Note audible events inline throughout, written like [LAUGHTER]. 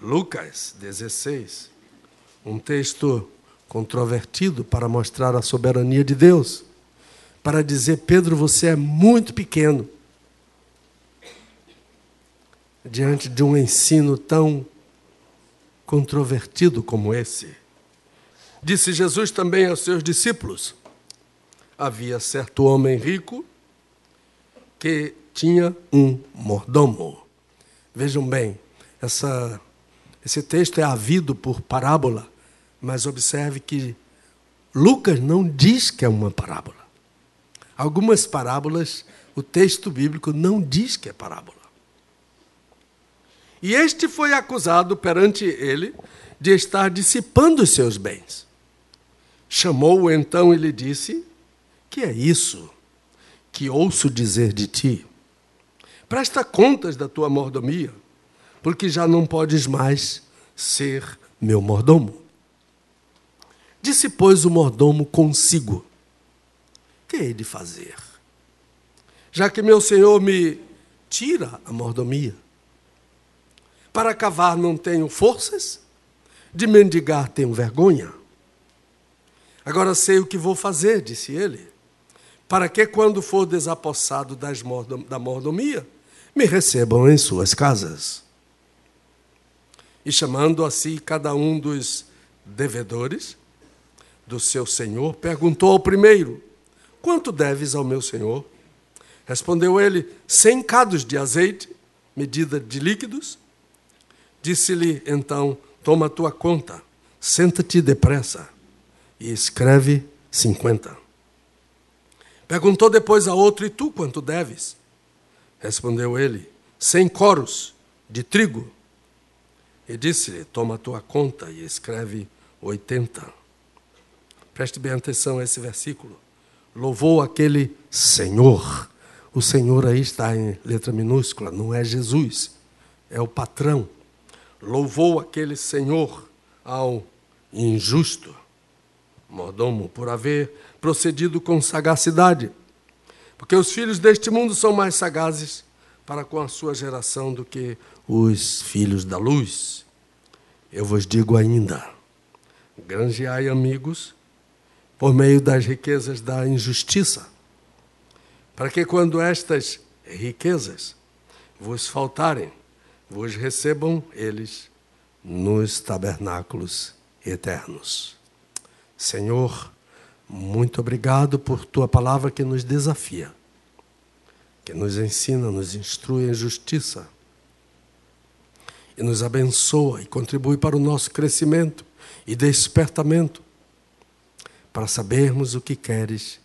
Lucas 16, um texto controvertido para mostrar a soberania de Deus, para dizer: Pedro, você é muito pequeno diante de um ensino tão controvertido como esse. Disse Jesus também aos seus discípulos: havia certo homem rico que tinha um mordomo. Vejam bem, essa, esse texto é havido por parábola, mas observe que Lucas não diz que é uma parábola. Algumas parábolas, o texto bíblico não diz que é parábola. E este foi acusado perante ele de estar dissipando os seus bens. Chamou-o então e lhe disse: Que é isso que ouço dizer de ti? Presta contas da tua mordomia, porque já não podes mais ser meu mordomo. Disse, pois, o mordomo consigo: Que hei de fazer? Já que meu senhor me tira a mordomia, para cavar não tenho forças, de mendigar tenho vergonha. Agora sei o que vou fazer, disse ele, para que, quando for desapossado das mordom da mordomia, me recebam em suas casas. E chamando a si cada um dos devedores do seu senhor, perguntou ao primeiro: Quanto deves ao meu senhor? Respondeu ele: Cem cados de azeite, medida de líquidos. Disse-lhe então: Toma a tua conta, senta-te depressa e escreve cinquenta. Perguntou depois a outro: E tu quanto deves? Respondeu ele: Cem coros de trigo. E disse-lhe: Toma tua conta e escreve oitenta. Preste bem atenção a esse versículo. Louvou aquele Senhor. O Senhor aí está em letra minúscula, não é Jesus, é o patrão louvou aquele senhor ao injusto mordomo por haver procedido com sagacidade. Porque os filhos deste mundo são mais sagazes para com a sua geração do que os filhos da luz. Eu vos digo ainda: granjeai amigos por meio das riquezas da injustiça, para que quando estas riquezas vos faltarem, vos recebam eles nos tabernáculos eternos. Senhor, muito obrigado por tua palavra que nos desafia, que nos ensina, nos instrui em justiça e nos abençoa e contribui para o nosso crescimento e despertamento, para sabermos o que queres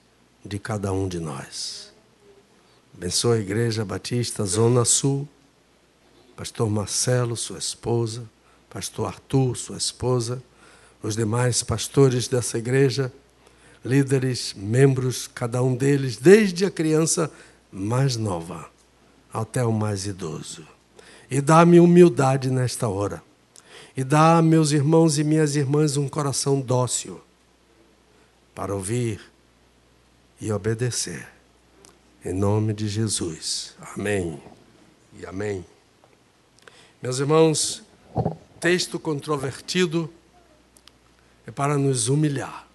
de cada um de nós. Abençoa a Igreja Batista Zona Sul. Pastor Marcelo, sua esposa, pastor Arthur, sua esposa, os demais pastores dessa igreja, líderes, membros, cada um deles, desde a criança mais nova até o mais idoso. E dá-me humildade nesta hora. E dá a meus irmãos e minhas irmãs um coração dócil para ouvir e obedecer. Em nome de Jesus. Amém. E amém. Meus irmãos, texto controvertido é para nos humilhar.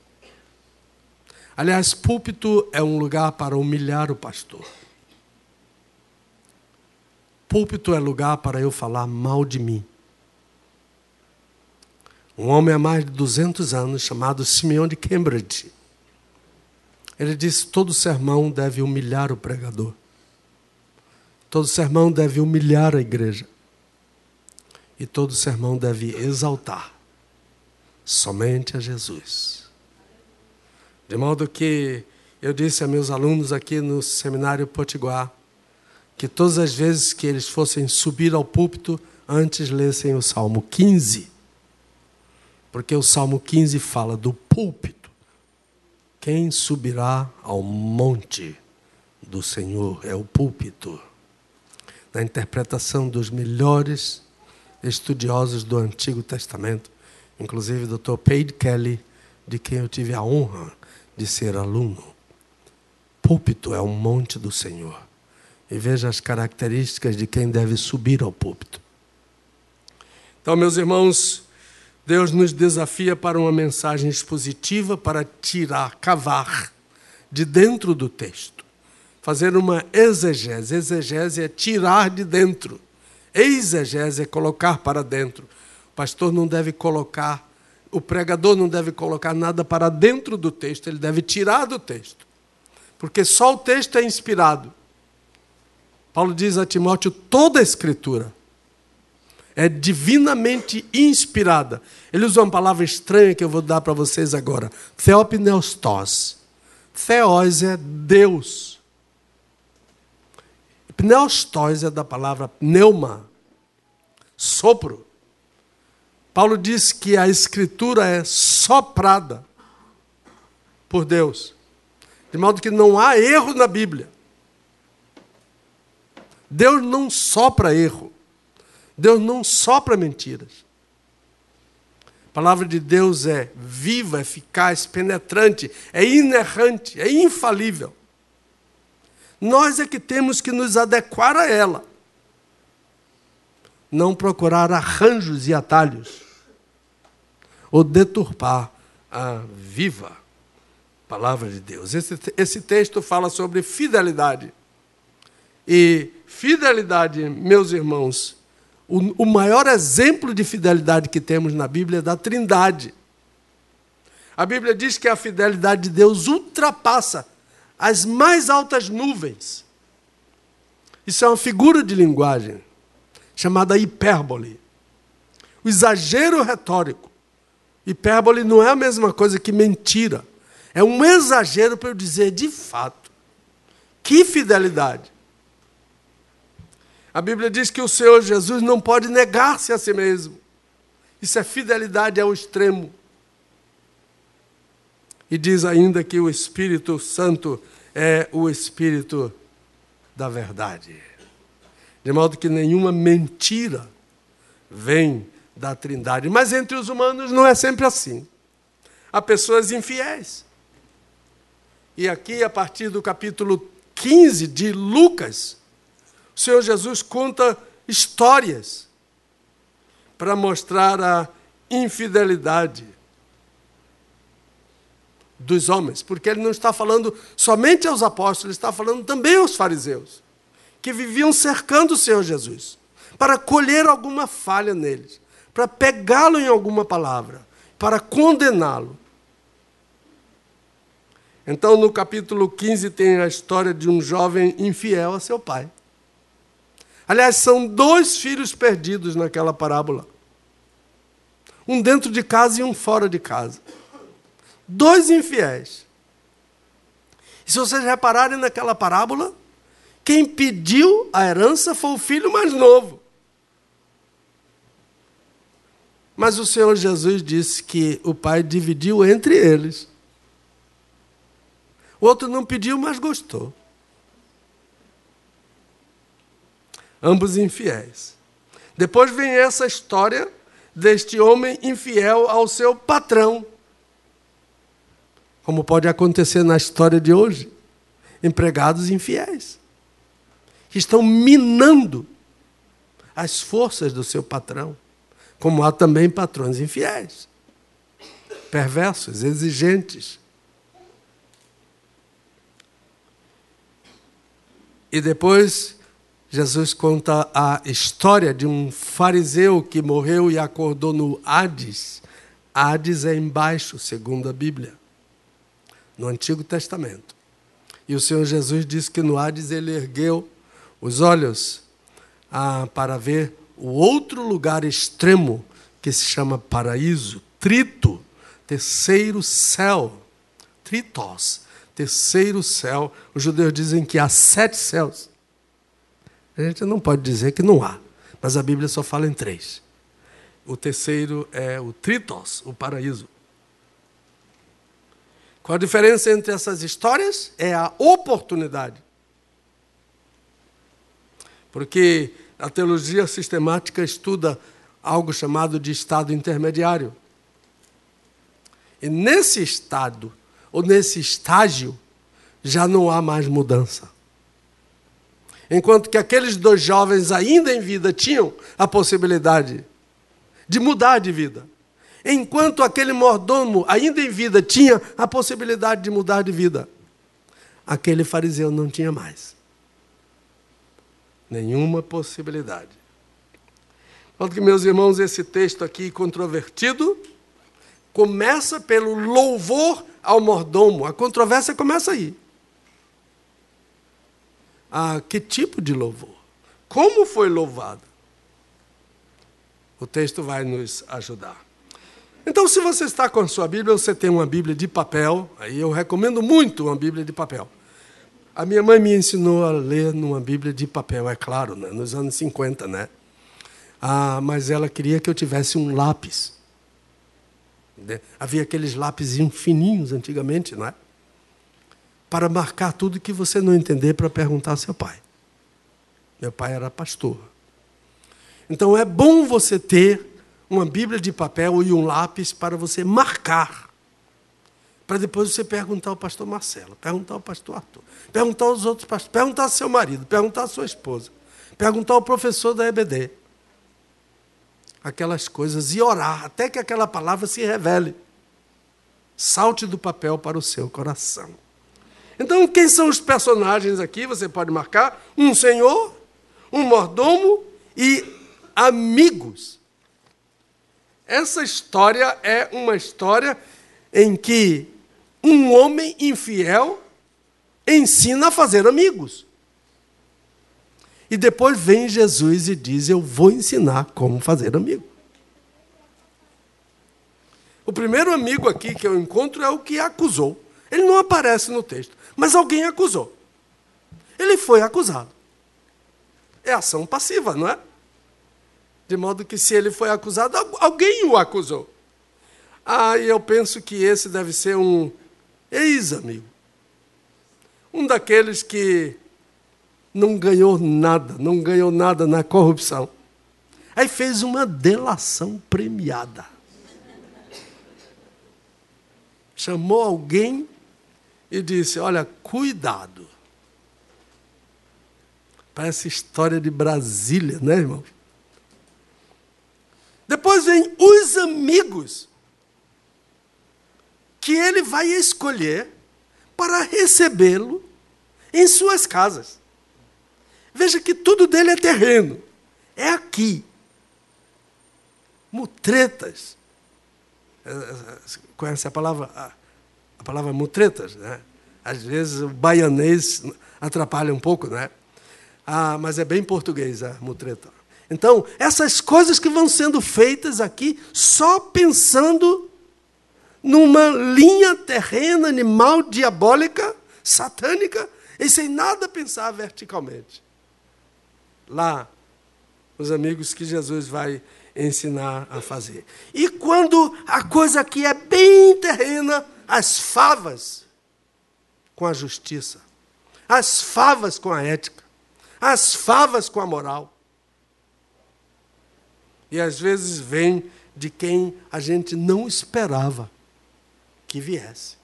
Aliás, púlpito é um lugar para humilhar o pastor. Púlpito é lugar para eu falar mal de mim. Um homem há mais de 200 anos, chamado Simeão de Cambridge, ele disse: todo sermão deve humilhar o pregador. Todo sermão deve humilhar a igreja e todo sermão deve exaltar somente a Jesus. De modo que eu disse a meus alunos aqui no seminário Potiguar que todas as vezes que eles fossem subir ao púlpito, antes lessem o Salmo 15. Porque o Salmo 15 fala do púlpito. Quem subirá ao monte do Senhor é o púlpito. Na interpretação dos melhores estudiosos do Antigo Testamento, inclusive o Dr. Paid Kelly, de quem eu tive a honra de ser aluno. Púlpito é um monte do Senhor. E veja as características de quem deve subir ao púlpito. Então, meus irmãos, Deus nos desafia para uma mensagem expositiva para tirar, cavar de dentro do texto. Fazer uma exegese. Exegese é tirar de dentro. Exegese é colocar para dentro. O pastor não deve colocar, o pregador não deve colocar nada para dentro do texto, ele deve tirar do texto. Porque só o texto é inspirado. Paulo diz a Timóteo: toda a escritura é divinamente inspirada. Ele usa uma palavra estranha que eu vou dar para vocês agora: Theopneustos. Theos é Deus. Pneustos é da palavra pneuma, sopro. Paulo diz que a escritura é soprada por Deus, de modo que não há erro na Bíblia. Deus não sopra erro. Deus não sopra mentiras. A palavra de Deus é viva, eficaz, penetrante, é inerrante, é infalível. Nós é que temos que nos adequar a ela. Não procurar arranjos e atalhos. Ou deturpar a viva palavra de Deus. Esse, esse texto fala sobre fidelidade. E fidelidade, meus irmãos, o, o maior exemplo de fidelidade que temos na Bíblia é da Trindade. A Bíblia diz que a fidelidade de Deus ultrapassa as mais altas nuvens. Isso é uma figura de linguagem chamada hipérbole. O exagero retórico. Hipérbole não é a mesma coisa que mentira. É um exagero para eu dizer de fato. Que fidelidade! A Bíblia diz que o Senhor Jesus não pode negar-se a si mesmo. Isso é fidelidade ao extremo. E diz ainda que o Espírito Santo é o Espírito da verdade. De modo que nenhuma mentira vem da Trindade. Mas entre os humanos não é sempre assim. Há pessoas infiéis. E aqui, a partir do capítulo 15 de Lucas, o Senhor Jesus conta histórias para mostrar a infidelidade dos homens, porque ele não está falando somente aos apóstolos, ele está falando também aos fariseus, que viviam cercando o Senhor Jesus, para colher alguma falha neles, para pegá-lo em alguma palavra, para condená-lo. Então, no capítulo 15, tem a história de um jovem infiel a seu pai. Aliás, são dois filhos perdidos naquela parábola. Um dentro de casa e um fora de casa. Dois infiéis. E se vocês repararem naquela parábola, quem pediu a herança foi o filho mais novo. Mas o Senhor Jesus disse que o pai dividiu entre eles. O outro não pediu, mas gostou. Ambos infiéis. Depois vem essa história deste homem infiel ao seu patrão. Como pode acontecer na história de hoje. Empregados infiéis. Que estão minando as forças do seu patrão. Como há também patrões infiéis. Perversos, exigentes. E depois Jesus conta a história de um fariseu que morreu e acordou no Hades. Hades é embaixo, segundo a Bíblia, no Antigo Testamento. E o Senhor Jesus disse que no Hades ele ergueu os olhos ah, para ver o outro lugar extremo que se chama paraíso, trito, terceiro céu, tritos, terceiro céu. Os judeus dizem que há sete céus. A gente não pode dizer que não há, mas a Bíblia só fala em três. O terceiro é o Tritos, o paraíso. Qual a diferença entre essas histórias? É a oportunidade. Porque a teologia sistemática estuda algo chamado de estado intermediário. E nesse estado, ou nesse estágio, já não há mais mudança. Enquanto que aqueles dois jovens, ainda em vida, tinham a possibilidade de mudar de vida. Enquanto aquele mordomo, ainda em vida, tinha a possibilidade de mudar de vida, aquele fariseu não tinha mais. Nenhuma possibilidade. Quanto que, meus irmãos, esse texto aqui controvertido começa pelo louvor ao mordomo. A controvérsia começa aí. Ah, que tipo de louvor? Como foi louvado? O texto vai nos ajudar. Então, se você está com a sua Bíblia, você tem uma Bíblia de papel, aí eu recomendo muito uma Bíblia de papel. A minha mãe me ensinou a ler numa Bíblia de papel, é claro, né? nos anos 50, né? Ah, mas ela queria que eu tivesse um lápis. Né? Havia aqueles lápis fininhos antigamente, não é? Para marcar tudo que você não entender para perguntar ao seu pai. Meu pai era pastor. Então é bom você ter uma Bíblia de papel e um lápis para você marcar. Para depois você perguntar ao pastor Marcelo, perguntar ao pastor Arthur, perguntar aos outros pastores, perguntar ao seu marido, perguntar à sua esposa, perguntar ao professor da EBD. Aquelas coisas e orar até que aquela palavra se revele. Salte do papel para o seu coração. Então, quem são os personagens aqui? Você pode marcar um senhor, um mordomo e amigos. Essa história é uma história em que um homem infiel ensina a fazer amigos. E depois vem Jesus e diz: Eu vou ensinar como fazer amigo. O primeiro amigo aqui que eu encontro é o que acusou. Ele não aparece no texto, mas alguém acusou. Ele foi acusado. É ação passiva, não é? De modo que, se ele foi acusado, alguém o acusou. Ah, e eu penso que esse deve ser um ex-amigo. Um daqueles que não ganhou nada, não ganhou nada na corrupção. Aí fez uma delação premiada. Chamou alguém e disse: Olha, cuidado. Parece história de Brasília, né, irmão? Depois vem os amigos que ele vai escolher para recebê-lo em suas casas. Veja que tudo dele é terreno. É aqui. Mutretas. É, é, conhece a palavra, a, palavra mutretas, né? Às vezes o baianês atrapalha um pouco, né? Ah, mas é bem português a mutreta. Então, essas coisas que vão sendo feitas aqui, só pensando numa linha terrena, animal, diabólica, satânica, e sem nada pensar verticalmente. Lá, os amigos que Jesus vai ensinar a fazer. E quando a coisa aqui é bem terrena, as favas com a justiça, as favas com a ética, as favas com a moral e às vezes vem de quem a gente não esperava que viesse.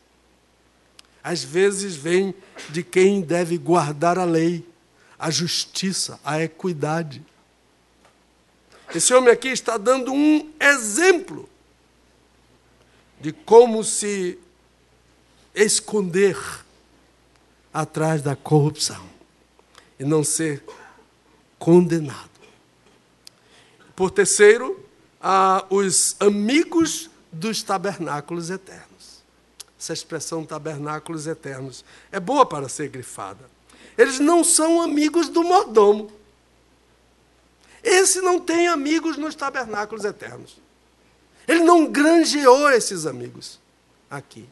Às vezes vem de quem deve guardar a lei, a justiça, a equidade. Esse homem aqui está dando um exemplo de como se esconder atrás da corrupção e não ser condenado. Por terceiro, os amigos dos tabernáculos eternos. Essa expressão tabernáculos eternos é boa para ser grifada. Eles não são amigos do mordomo. Esse não tem amigos nos tabernáculos eternos. Ele não granjeou esses amigos aqui.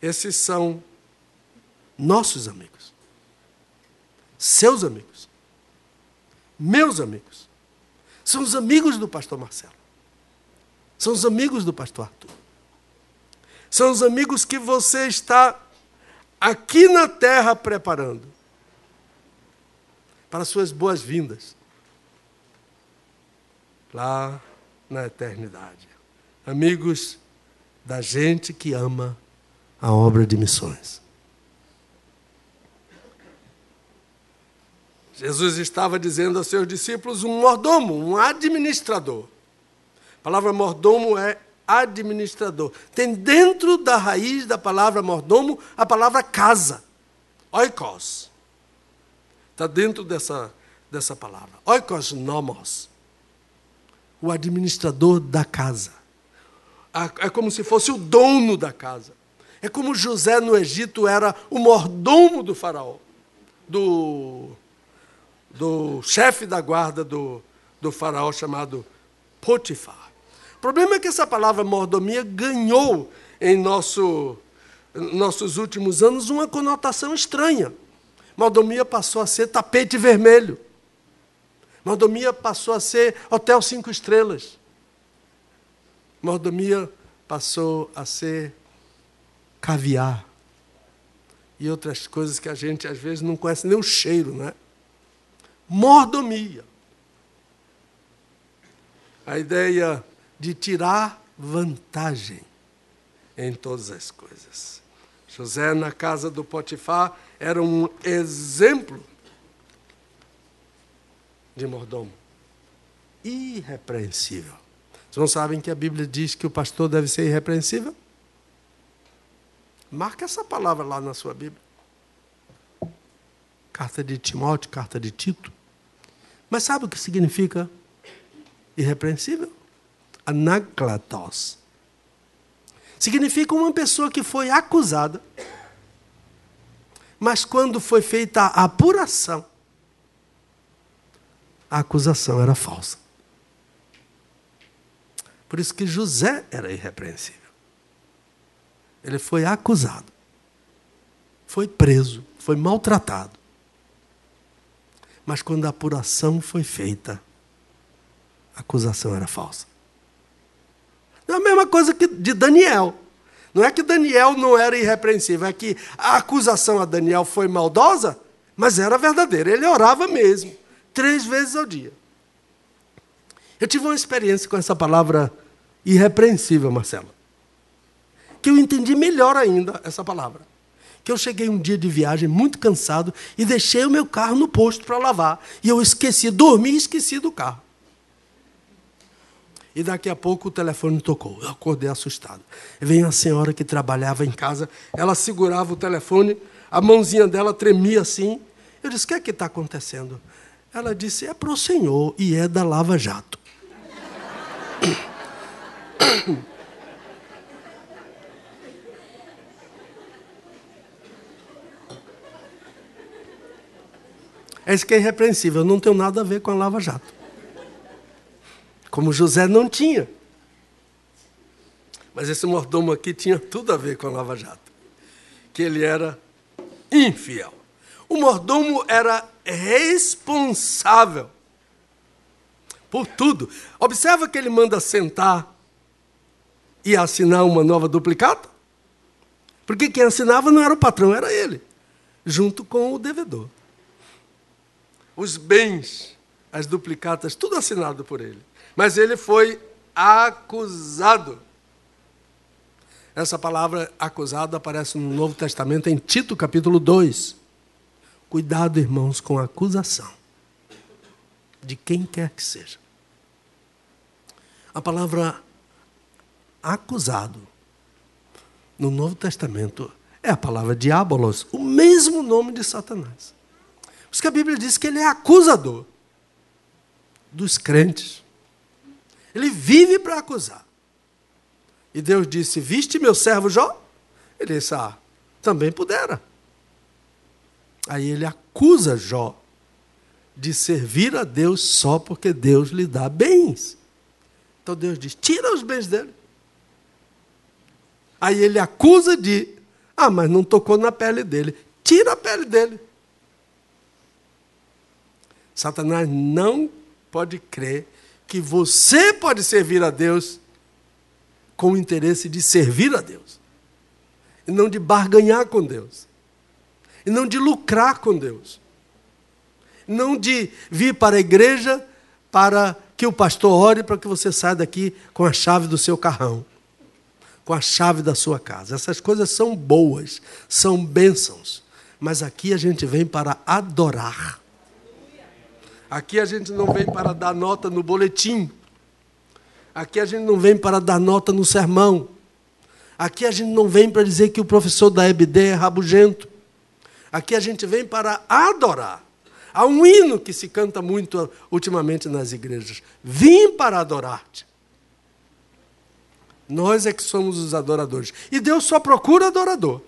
Esses são nossos amigos, seus amigos, meus amigos. São os amigos do pastor Marcelo. São os amigos do pastor Arthur. São os amigos que você está aqui na terra preparando para suas boas-vindas lá na eternidade. Amigos da gente que ama a obra de missões. Jesus estava dizendo aos seus discípulos um mordomo, um administrador. palavra mordomo é administrador. Tem dentro da raiz da palavra mordomo a palavra casa, oikos. Está dentro dessa, dessa palavra. Oikos nomos. O administrador da casa. É como se fosse o dono da casa. É como José no Egito era o mordomo do faraó, do, do chefe da guarda do, do faraó chamado Potifar. O problema é que essa palavra mordomia ganhou em nosso, nossos últimos anos uma conotação estranha. Mordomia passou a ser tapete vermelho. Mordomia passou a ser hotel cinco estrelas. Mordomia passou a ser caviar e outras coisas que a gente às vezes não conhece nem o cheiro, né? Mordomia. A ideia de tirar vantagem em todas as coisas. José, na casa do Potifar, era um exemplo de mordomo. Irrepreensível. Vocês não sabem que a Bíblia diz que o pastor deve ser irrepreensível? Marca essa palavra lá na sua Bíblia. Carta de Timóteo, carta de Tito. Mas sabe o que significa irrepreensível? Anaklatos. Significa uma pessoa que foi acusada, mas quando foi feita a apuração, a acusação era falsa. Por isso que José era irrepreensível. Ele foi acusado, foi preso, foi maltratado. Mas quando a apuração foi feita, a acusação era falsa. É a mesma coisa que de Daniel. Não é que Daniel não era irrepreensível, é que a acusação a Daniel foi maldosa, mas era verdadeira. Ele orava mesmo, três vezes ao dia. Eu tive uma experiência com essa palavra irrepreensível, Marcelo que eu entendi melhor ainda essa palavra. Que eu cheguei um dia de viagem muito cansado e deixei o meu carro no posto para lavar. E eu esqueci, dormi e esqueci do carro. E daqui a pouco o telefone tocou. Eu acordei assustado. Veio a senhora que trabalhava em casa, ela segurava o telefone, a mãozinha dela tremia assim. Eu disse: O que é que está acontecendo? Ela disse: É para o senhor e é da Lava Jato. [COUGHS] É isso que é irrepreensível. Eu não tenho nada a ver com a Lava Jato. Como José não tinha. Mas esse mordomo aqui tinha tudo a ver com a Lava Jato. Que ele era infiel. O mordomo era responsável por tudo. Observa que ele manda sentar e assinar uma nova duplicata. Porque quem assinava não era o patrão, era ele, junto com o devedor os bens, as duplicatas, tudo assinado por ele. Mas ele foi acusado. Essa palavra acusado aparece no Novo Testamento em Tito capítulo 2. Cuidado, irmãos, com a acusação de quem quer que seja. A palavra acusado no Novo Testamento é a palavra diabolos, o mesmo nome de Satanás. Por isso que a Bíblia diz que ele é acusador dos crentes. Ele vive para acusar. E Deus disse: Viste meu servo Jó? Ele disse: Ah, também pudera. Aí ele acusa Jó de servir a Deus só porque Deus lhe dá bens. Então Deus diz: Tira os bens dele. Aí ele acusa de: Ah, mas não tocou na pele dele. Tira a pele dele. Satanás não pode crer que você pode servir a Deus com o interesse de servir a Deus, e não de barganhar com Deus, e não de lucrar com Deus, não de vir para a igreja para que o pastor ore para que você saia daqui com a chave do seu carrão, com a chave da sua casa. Essas coisas são boas, são bênçãos, mas aqui a gente vem para adorar. Aqui a gente não vem para dar nota no boletim. Aqui a gente não vem para dar nota no sermão. Aqui a gente não vem para dizer que o professor da EBD é rabugento. Aqui a gente vem para adorar. Há um hino que se canta muito ultimamente nas igrejas. Vim para adorar-te. Nós é que somos os adoradores. E Deus só procura adorador.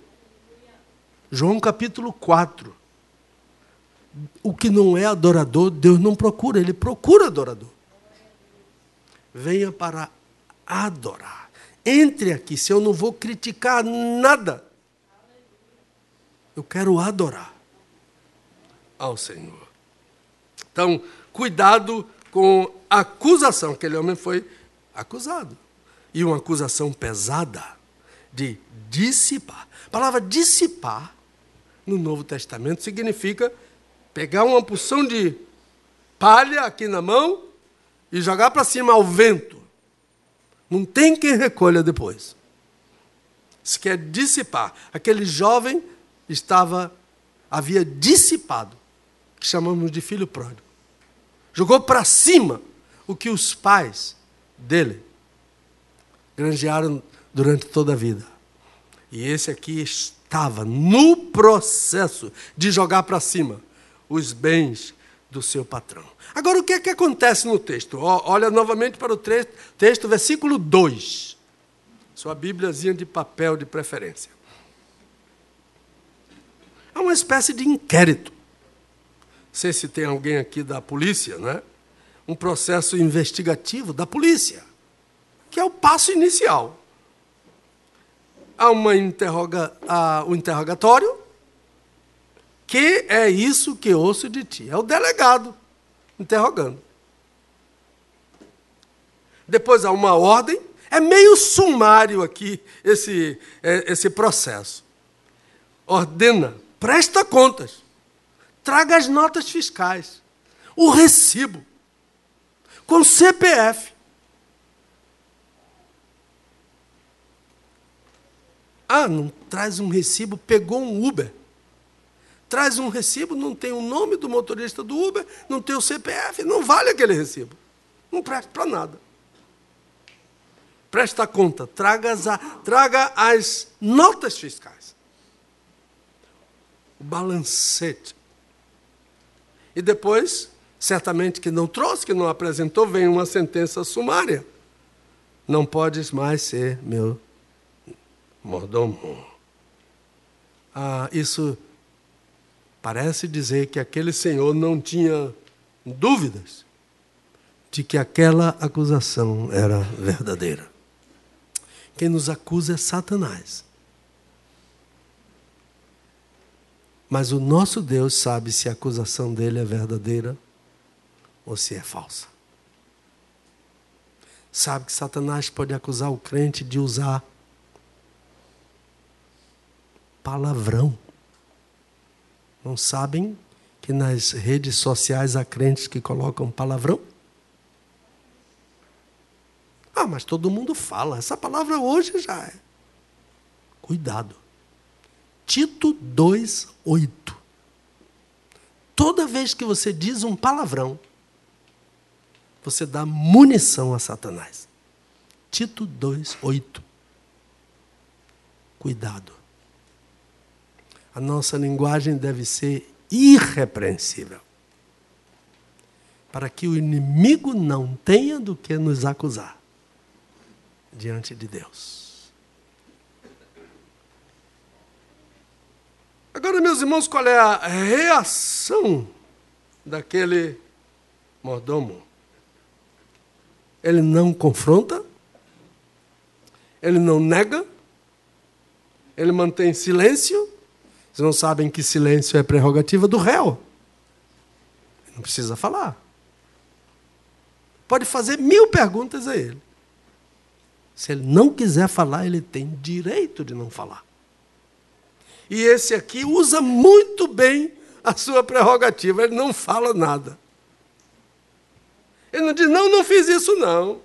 João capítulo 4. O que não é adorador, Deus não procura, ele procura adorador. Venha para adorar. Entre aqui, se eu não vou criticar nada. Eu quero adorar ao Senhor. Então, cuidado com a acusação. Aquele homem foi acusado. E uma acusação pesada de dissipar. A palavra dissipar no Novo Testamento significa pegar uma porção de palha aqui na mão e jogar para cima ao vento. Não tem quem recolha depois. Isso quer dissipar. Aquele jovem estava havia dissipado, que chamamos de filho pródigo. Jogou para cima o que os pais dele granjearam durante toda a vida. E esse aqui estava no processo de jogar para cima os bens do seu patrão. Agora, o que é que acontece no texto? Olha novamente para o texto, versículo 2. Sua Bíbliazinha de papel de preferência. É uma espécie de inquérito. Não sei se tem alguém aqui da polícia, né? Um processo investigativo da polícia, que é o passo inicial há uma interroga, há interrogatório, que é isso que ouço de ti. É o delegado interrogando. Depois há uma ordem, é meio sumário aqui esse, é, esse processo. Ordena, presta contas, traga as notas fiscais, o recibo, com CPF. Ah, não traz um recibo, pegou um Uber. Traz um recibo, não tem o nome do motorista do Uber, não tem o CPF, não vale aquele recibo. Não presta para nada. Presta conta, traga as, traga as notas fiscais. O balancete. E depois, certamente que não trouxe, que não apresentou, vem uma sentença sumária. Não podes mais ser meu mordomo. Ah, isso parece dizer que aquele senhor não tinha dúvidas de que aquela acusação era verdadeira. Quem nos acusa é Satanás. Mas o nosso Deus sabe se a acusação dele é verdadeira ou se é falsa. Sabe que Satanás pode acusar o crente de usar palavrão. Não sabem que nas redes sociais há crentes que colocam palavrão? Ah, mas todo mundo fala. Essa palavra hoje já é. Cuidado. Tito 2:8. Toda vez que você diz um palavrão, você dá munição a Satanás. Tito 2:8. Cuidado. A nossa linguagem deve ser irrepreensível. Para que o inimigo não tenha do que nos acusar diante de Deus. Agora, meus irmãos, qual é a reação daquele mordomo? Ele não confronta, ele não nega, ele mantém silêncio, vocês não sabem que silêncio é prerrogativa do réu. Não precisa falar. Pode fazer mil perguntas a ele. Se ele não quiser falar, ele tem direito de não falar. E esse aqui usa muito bem a sua prerrogativa, ele não fala nada. Ele não diz, não, não fiz isso não.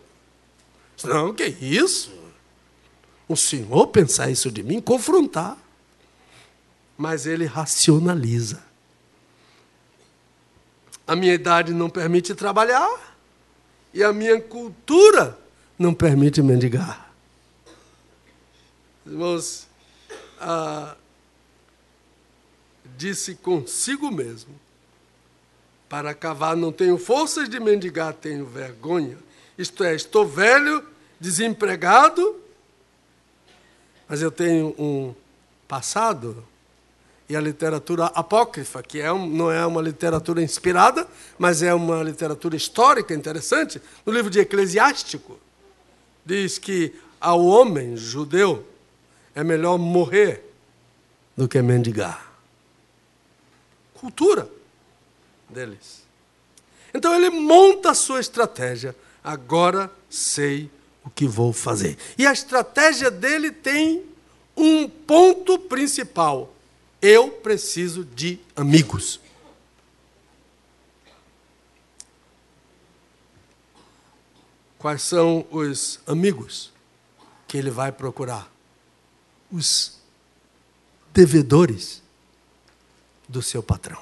Não, que isso? O senhor pensar isso de mim, confrontar mas ele racionaliza. A minha idade não permite trabalhar e a minha cultura não permite mendigar. Irmãos, ah, disse consigo mesmo: para cavar não tenho forças de mendigar, tenho vergonha. Isto é, estou velho, desempregado, mas eu tenho um passado e a literatura apócrifa, que é um, não é uma literatura inspirada, mas é uma literatura histórica interessante, no livro de Eclesiástico, diz que ao homem judeu é melhor morrer do que mendigar. Cultura deles. Então ele monta a sua estratégia. Agora sei o que vou fazer. E a estratégia dele tem um ponto principal eu preciso de amigos. Quais são os amigos que ele vai procurar? Os devedores do seu patrão.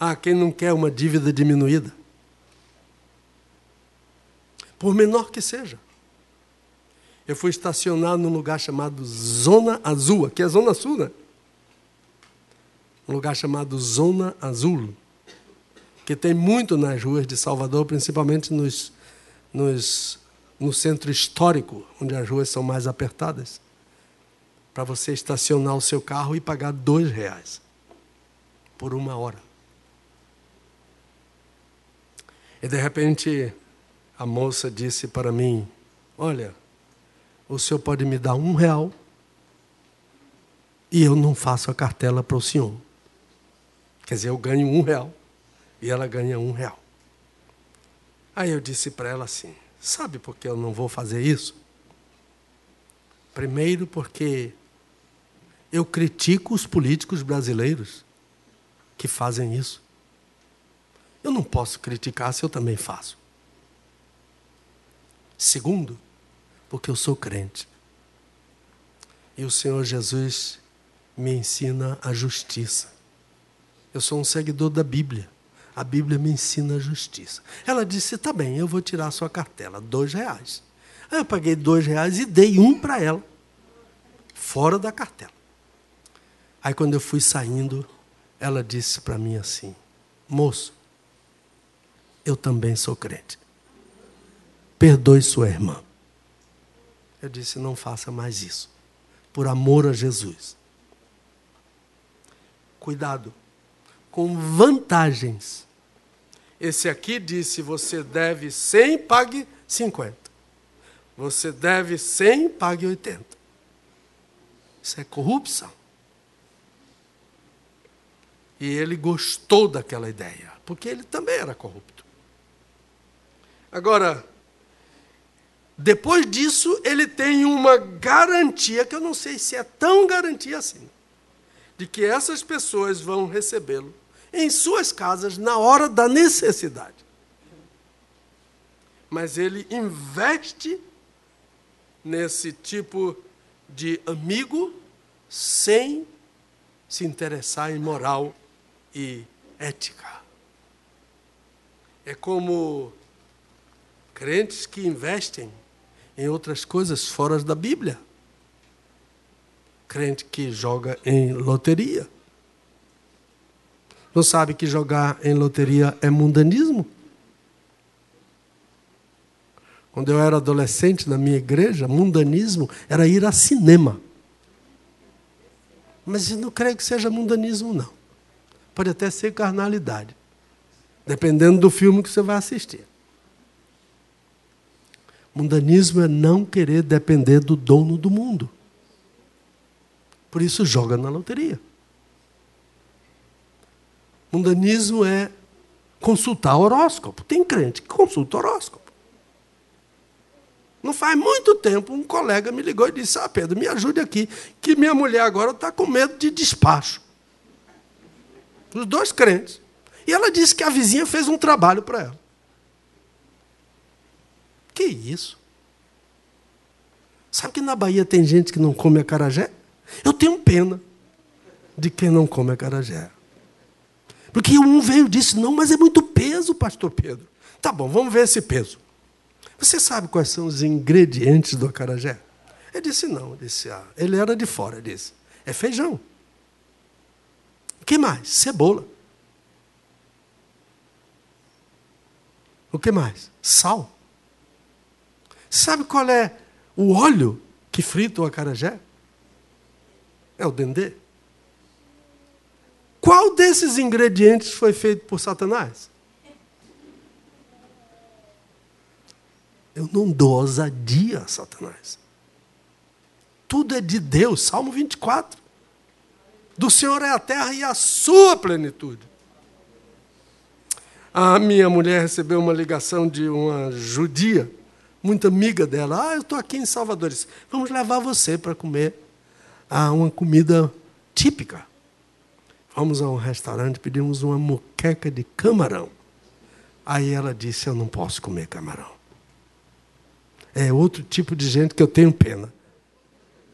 Ah, quem não quer uma dívida diminuída? Por menor que seja. Eu fui estacionar num lugar chamado Zona Azul, aqui é Zona Sul, né? Um lugar chamado Zona Azul, que tem muito nas ruas de Salvador, principalmente nos, nos, no centro histórico, onde as ruas são mais apertadas, para você estacionar o seu carro e pagar dois reais por uma hora. E de repente a moça disse para mim: Olha, o senhor pode me dar um real e eu não faço a cartela para o senhor. Quer dizer, eu ganho um real e ela ganha um real. Aí eu disse para ela assim: Sabe por que eu não vou fazer isso? Primeiro, porque eu critico os políticos brasileiros que fazem isso. Eu não posso criticar se eu também faço. Segundo, porque eu sou crente. E o Senhor Jesus me ensina a justiça. Eu sou um seguidor da Bíblia. A Bíblia me ensina a justiça. Ela disse: tá bem, eu vou tirar a sua cartela, dois reais. Aí eu paguei dois reais e dei um para ela, fora da cartela. Aí quando eu fui saindo, ela disse para mim assim: moço, eu também sou crente. Perdoe sua irmã. Eu disse: não faça mais isso. Por amor a Jesus. Cuidado com vantagens. Esse aqui disse: você deve 100, pague 50. Você deve 100, pague 80. Isso é corrupção. E ele gostou daquela ideia, porque ele também era corrupto. Agora, depois disso, ele tem uma garantia, que eu não sei se é tão garantia assim, de que essas pessoas vão recebê-lo em suas casas na hora da necessidade. Mas ele investe nesse tipo de amigo sem se interessar em moral e ética. É como crentes que investem em outras coisas fora da Bíblia. Crente que joga em loteria não sabe que jogar em loteria é mundanismo? Quando eu era adolescente na minha igreja, mundanismo era ir a cinema. Mas eu não creio que seja mundanismo, não. Pode até ser carnalidade, dependendo do filme que você vai assistir. Mundanismo é não querer depender do dono do mundo. Por isso, joga na loteria. Mundanismo é consultar horóscopo. Tem crente que consulta horóscopo. Não faz muito tempo, um colega me ligou e disse: Ah, Pedro, me ajude aqui, que minha mulher agora está com medo de despacho. Os dois crentes. E ela disse que a vizinha fez um trabalho para ela. Que isso? Sabe que na Bahia tem gente que não come acarajé? Eu tenho pena de quem não come acarajé. Porque um veio e disse: Não, mas é muito peso, pastor Pedro. Tá bom, vamos ver esse peso. Você sabe quais são os ingredientes do acarajé? Ele disse: Não. Disse: ah, Ele era de fora. Disse: É feijão. O que mais? Cebola. O que mais? Sal. Sabe qual é o óleo que frita o acarajé? É o dendê. Qual desses ingredientes foi feito por Satanás? Eu não dou ousadia a Satanás. Tudo é de Deus, Salmo 24. Do Senhor é a terra e a sua plenitude. A minha mulher recebeu uma ligação de uma judia, muito amiga dela. Ah, eu estou aqui em Salvador. Vamos levar você para comer ah, uma comida típica. Vamos a um restaurante, pedimos uma moqueca de camarão. Aí ela disse: Eu não posso comer camarão. É outro tipo de gente que eu tenho pena,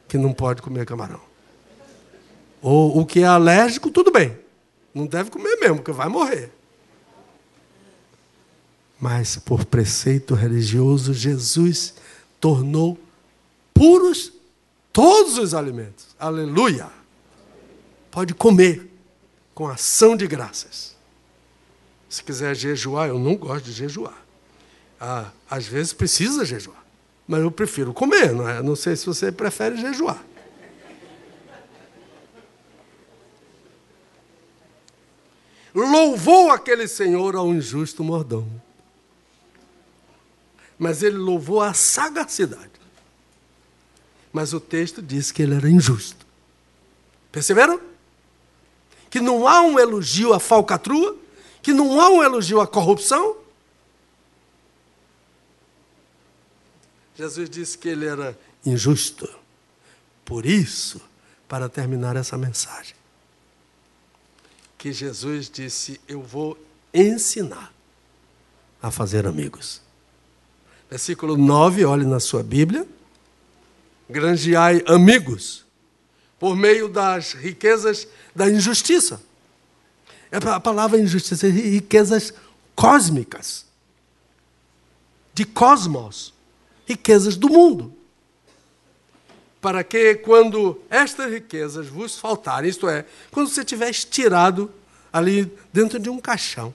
que não pode comer camarão. Ou o que é alérgico, tudo bem. Não deve comer mesmo, porque vai morrer. Mas por preceito religioso, Jesus tornou puros todos os alimentos. Aleluia! Pode comer com ação de graças. Se quiser jejuar, eu não gosto de jejuar. Ah, às vezes precisa jejuar, mas eu prefiro comer, não é? Não sei se você prefere jejuar. Louvou aquele senhor ao injusto mordomo. Mas ele louvou a sagacidade. Mas o texto diz que ele era injusto. Perceberam? Que não há um elogio à falcatrua, que não há um elogio à corrupção. Jesus disse que ele era injusto. Por isso, para terminar essa mensagem, que Jesus disse: Eu vou ensinar a fazer amigos. Versículo 9, olhe na sua Bíblia. Granjeai amigos por meio das riquezas da injustiça. É a palavra injustiça, riquezas cósmicas, de cosmos, riquezas do mundo. Para que, quando estas riquezas vos faltarem, isto é, quando você estiver estirado ali dentro de um caixão,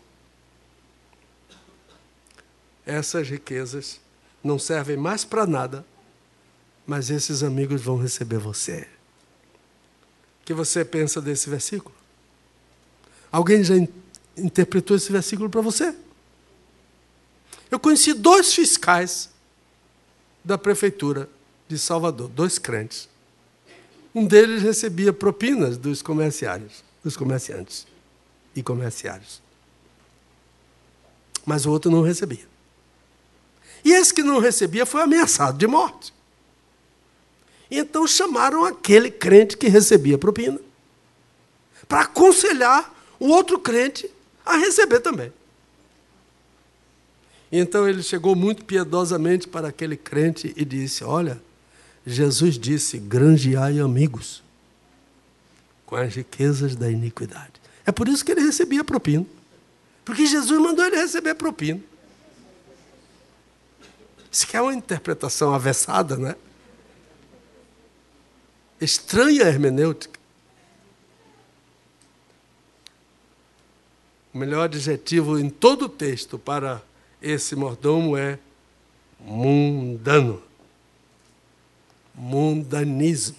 essas riquezas não servem mais para nada, mas esses amigos vão receber você que você pensa desse versículo? Alguém já interpretou esse versículo para você? Eu conheci dois fiscais da prefeitura de Salvador, dois crentes. Um deles recebia propinas dos comerciários, dos comerciantes e comerciários. Mas o outro não recebia. E esse que não recebia foi ameaçado de morte. Então chamaram aquele crente que recebia propina para aconselhar o outro crente a receber também. Então ele chegou muito piedosamente para aquele crente e disse: Olha, Jesus disse: granjeai amigos com as riquezas da iniquidade. É por isso que ele recebia propina. Porque Jesus mandou ele receber propina. Isso que é uma interpretação avessada, né? Estranha hermenêutica. O melhor adjetivo em todo o texto para esse mordomo é mundano. Mundanismo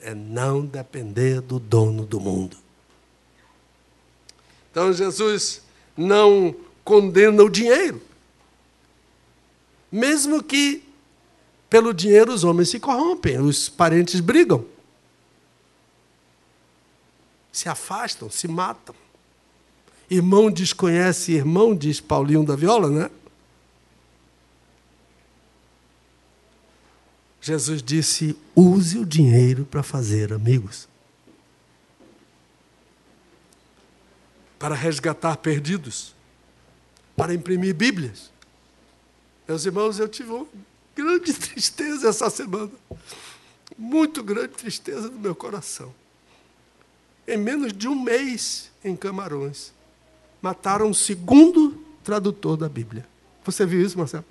é não depender do dono do mundo. Então Jesus não condena o dinheiro. Mesmo que pelo dinheiro os homens se corrompem, os parentes brigam. Se afastam, se matam. Irmão desconhece irmão, diz Paulinho da Viola, né? Jesus disse: use o dinheiro para fazer amigos. Para resgatar perdidos. Para imprimir Bíblias. Meus irmãos, eu tive um grande tristeza essa semana. Muito grande tristeza no meu coração. Em menos de um mês em Camarões, mataram o segundo tradutor da Bíblia. Você viu isso, Marcelo?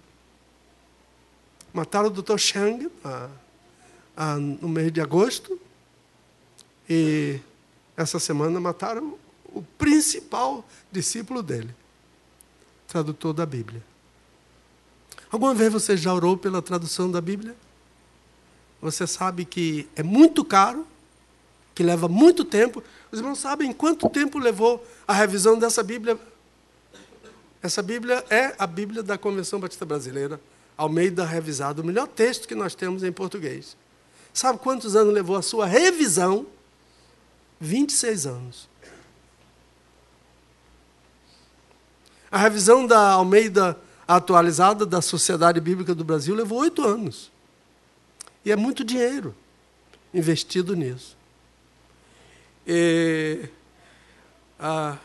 Mataram o Dr. Chang ah, ah, no mês de agosto. E essa semana mataram o principal discípulo dele, tradutor da Bíblia. Alguma vez você já orou pela tradução da Bíblia? Você sabe que é muito caro, que leva muito tempo. Os irmãos sabem quanto tempo levou a revisão dessa Bíblia? Essa Bíblia é a Bíblia da Convenção Batista Brasileira, Almeida Revisado, o melhor texto que nós temos em português. Sabe quantos anos levou a sua revisão? 26 anos. A revisão da Almeida atualizada da Sociedade Bíblica do Brasil levou oito anos. E é muito dinheiro investido nisso. E, ah,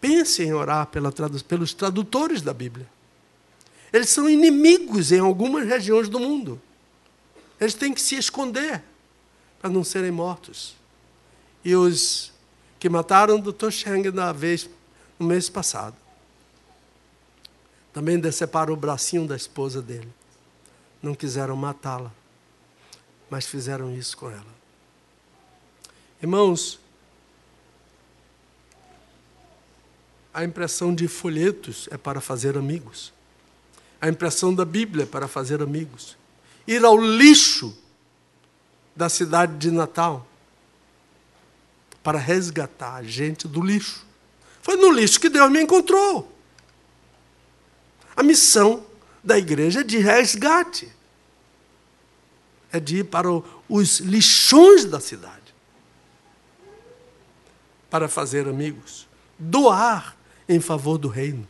pense em orar pela pelos tradutores da Bíblia. Eles são inimigos em algumas regiões do mundo. Eles têm que se esconder para não serem mortos. E os que mataram o Dr. Chang na vez, no mês passado, também deceparam o bracinho da esposa dele. Não quiseram matá-la, mas fizeram isso com ela. Irmãos, a impressão de folhetos é para fazer amigos. A impressão da Bíblia é para fazer amigos. Ir ao lixo da cidade de Natal para resgatar a gente do lixo. Foi no lixo que Deus me encontrou. A missão da igreja é de resgate. É de ir para os lixões da cidade. Para fazer amigos. Doar em favor do reino.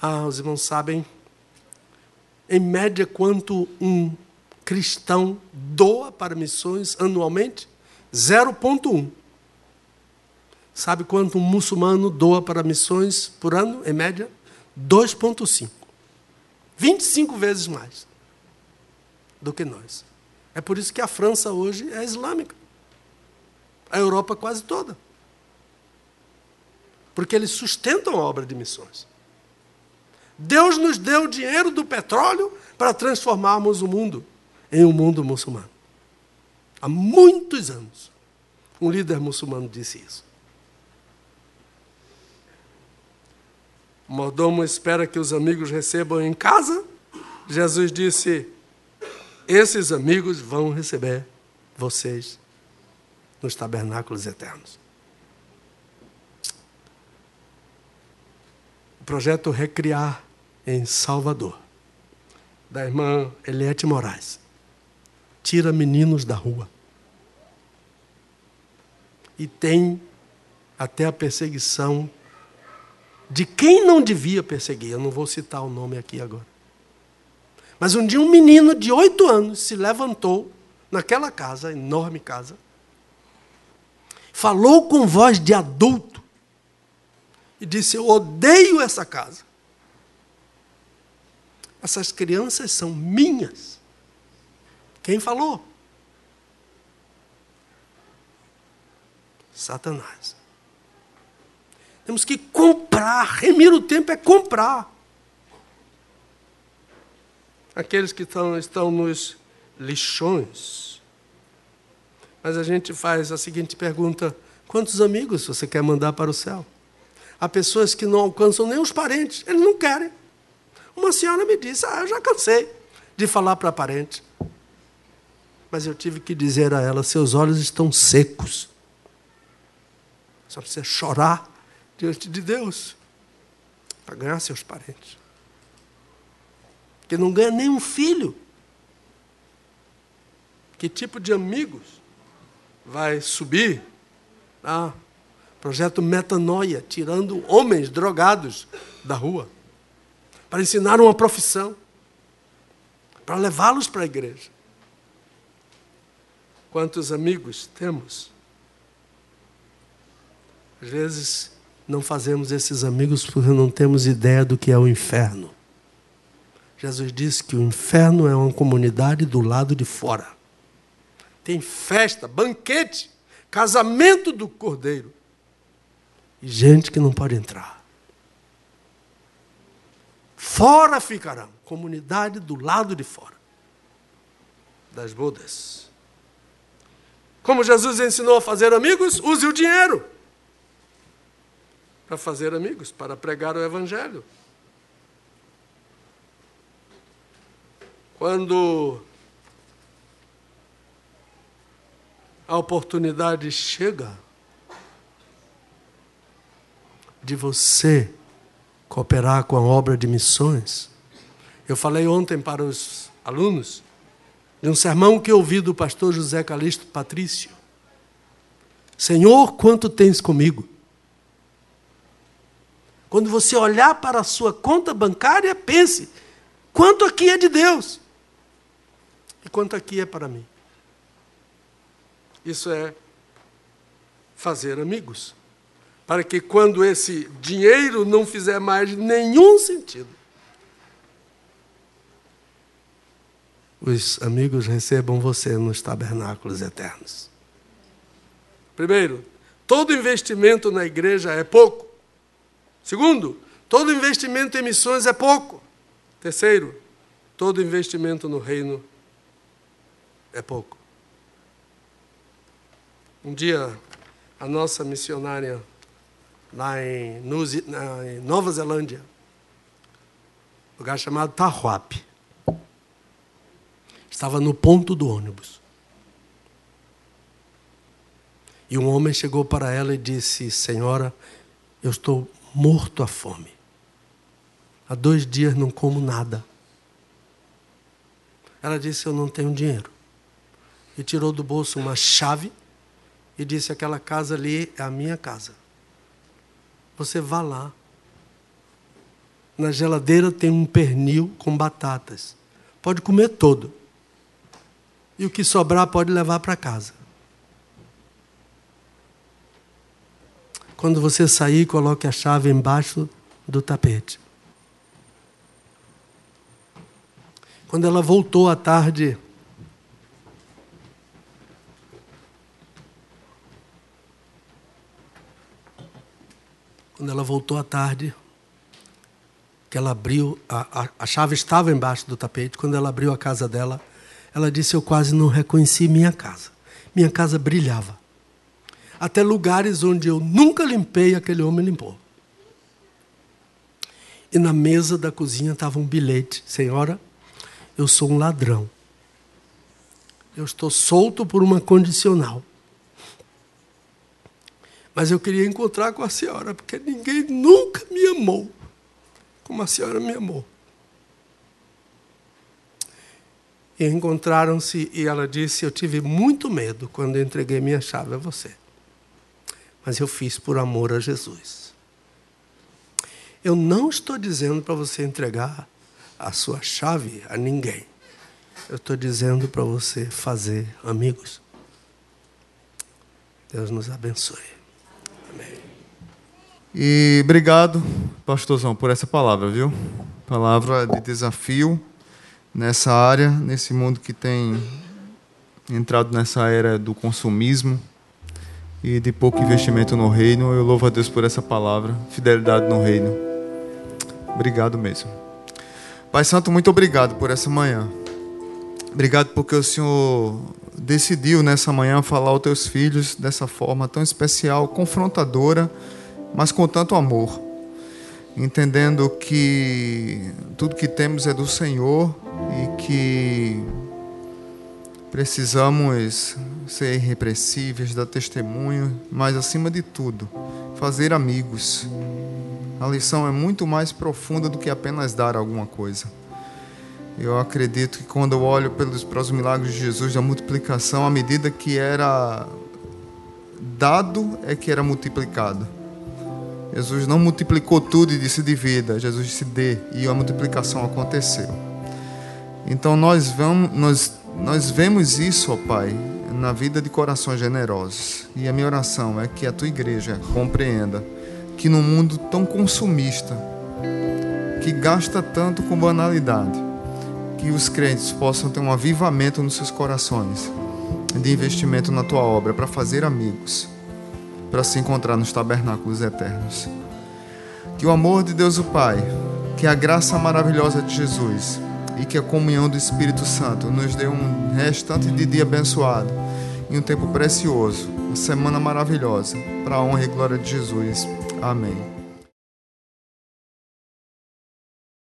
Ah, os irmãos sabem, em média, quanto um cristão doa para missões anualmente? 0,1. Sabe quanto um muçulmano doa para missões por ano, em média? 2,5. 25 vezes mais do que nós. É por isso que a França hoje é islâmica. A Europa quase toda. Porque eles sustentam a obra de missões. Deus nos deu o dinheiro do petróleo para transformarmos o mundo em um mundo muçulmano. Há muitos anos, um líder muçulmano disse isso. O mordomo espera que os amigos recebam em casa. Jesus disse: Esses amigos vão receber vocês nos tabernáculos eternos. O projeto Recriar em Salvador, da irmã Eliette Moraes, tira meninos da rua. E tem até a perseguição de quem não devia perseguir. Eu não vou citar o nome aqui agora. Mas um dia um menino de oito anos se levantou naquela casa, enorme casa, falou com voz de adulto e disse: Eu odeio essa casa. Essas crianças são minhas. Quem falou? Satanás. Temos que comprar. Remir o tempo é comprar. Aqueles que estão, estão nos lixões. Mas a gente faz a seguinte pergunta: quantos amigos você quer mandar para o céu? Há pessoas que não alcançam nem os parentes, eles não querem. Uma senhora me disse: Ah, eu já cansei de falar para parente. Mas eu tive que dizer a ela: seus olhos estão secos. Só precisa chorar diante de Deus para ganhar seus parentes. Que não ganha nem um filho. Que tipo de amigos vai subir? Ah, projeto Metanoia, tirando homens drogados da rua, para ensinar uma profissão, para levá-los para a igreja. Quantos amigos temos? Às vezes não fazemos esses amigos porque não temos ideia do que é o inferno. Jesus disse que o inferno é uma comunidade do lado de fora. Tem festa, banquete, casamento do cordeiro. E gente que não pode entrar. fora ficarão. Comunidade do lado de fora das bodas. Como Jesus ensinou a fazer amigos, use o dinheiro para fazer amigos, para pregar o Evangelho. Quando a oportunidade chega de você cooperar com a obra de missões, eu falei ontem para os alunos de um sermão que ouvi do pastor José Calixto Patrício. Senhor, quanto tens comigo? Quando você olhar para a sua conta bancária, pense: quanto aqui é de Deus? E quanto aqui é para mim? Isso é fazer amigos. Para que quando esse dinheiro não fizer mais nenhum sentido, os amigos recebam você nos tabernáculos eternos. Primeiro, todo investimento na igreja é pouco. Segundo, todo investimento em missões é pouco. Terceiro, todo investimento no reino é pouco. Um dia, a nossa missionária lá em, Nova Zelândia, lugar chamado Tahuape, estava no ponto do ônibus. E um homem chegou para ela e disse: Senhora, eu estou morto à fome. Há dois dias não como nada. Ela disse: Eu não tenho dinheiro. E tirou do bolso uma chave e disse: Aquela casa ali é a minha casa. Você vá lá. Na geladeira tem um pernil com batatas. Pode comer todo e o que sobrar pode levar para casa. Quando você sair, coloque a chave embaixo do tapete. Quando ela voltou à tarde, quando ela voltou à tarde, que ela abriu, a, a, a chave estava embaixo do tapete, quando ela abriu a casa dela, ela disse: Eu quase não reconheci minha casa. Minha casa brilhava. Até lugares onde eu nunca limpei, aquele homem limpou. E na mesa da cozinha estava um bilhete: Senhora, eu sou um ladrão. Eu estou solto por uma condicional. Mas eu queria encontrar com a senhora, porque ninguém nunca me amou como a senhora me amou. E encontraram-se e ela disse: Eu tive muito medo quando entreguei minha chave a você. Mas eu fiz por amor a Jesus. Eu não estou dizendo para você entregar a sua chave a ninguém. Eu estou dizendo para você fazer amigos. Deus nos abençoe. Amém. E obrigado, pastorzão, por essa palavra, viu? Palavra de desafio nessa área, nesse mundo que tem entrado nessa era do consumismo e de pouco investimento no reino. Eu louvo a Deus por essa palavra, fidelidade no reino. Obrigado mesmo. Pai Santo, muito obrigado por essa manhã. Obrigado porque o Senhor decidiu nessa manhã falar aos teus filhos dessa forma tão especial, confrontadora, mas com tanto amor. Entendendo que tudo que temos é do Senhor e que precisamos ser irrepressíveis, dar testemunho, mas acima de tudo, fazer amigos. A lição é muito mais profunda do que apenas dar alguma coisa. Eu acredito que quando eu olho pelos, para os milagres de Jesus da multiplicação, à medida que era dado é que era multiplicado. Jesus não multiplicou tudo e disse divida, Jesus disse dê, e a multiplicação aconteceu. Então nós vamos, nós, nós vemos isso, ó Pai, na vida de corações generosos. E a minha oração é que a tua igreja compreenda que num mundo tão consumista, que gasta tanto com banalidade, que os crentes possam ter um avivamento nos seus corações de investimento na tua obra para fazer amigos, para se encontrar nos tabernáculos eternos. Que o amor de Deus o Pai, Que a graça maravilhosa de Jesus e que a comunhão do Espírito Santo nos dê um restante de dia abençoado e um tempo precioso, uma semana maravilhosa, para a honra e glória de Jesus. Amém.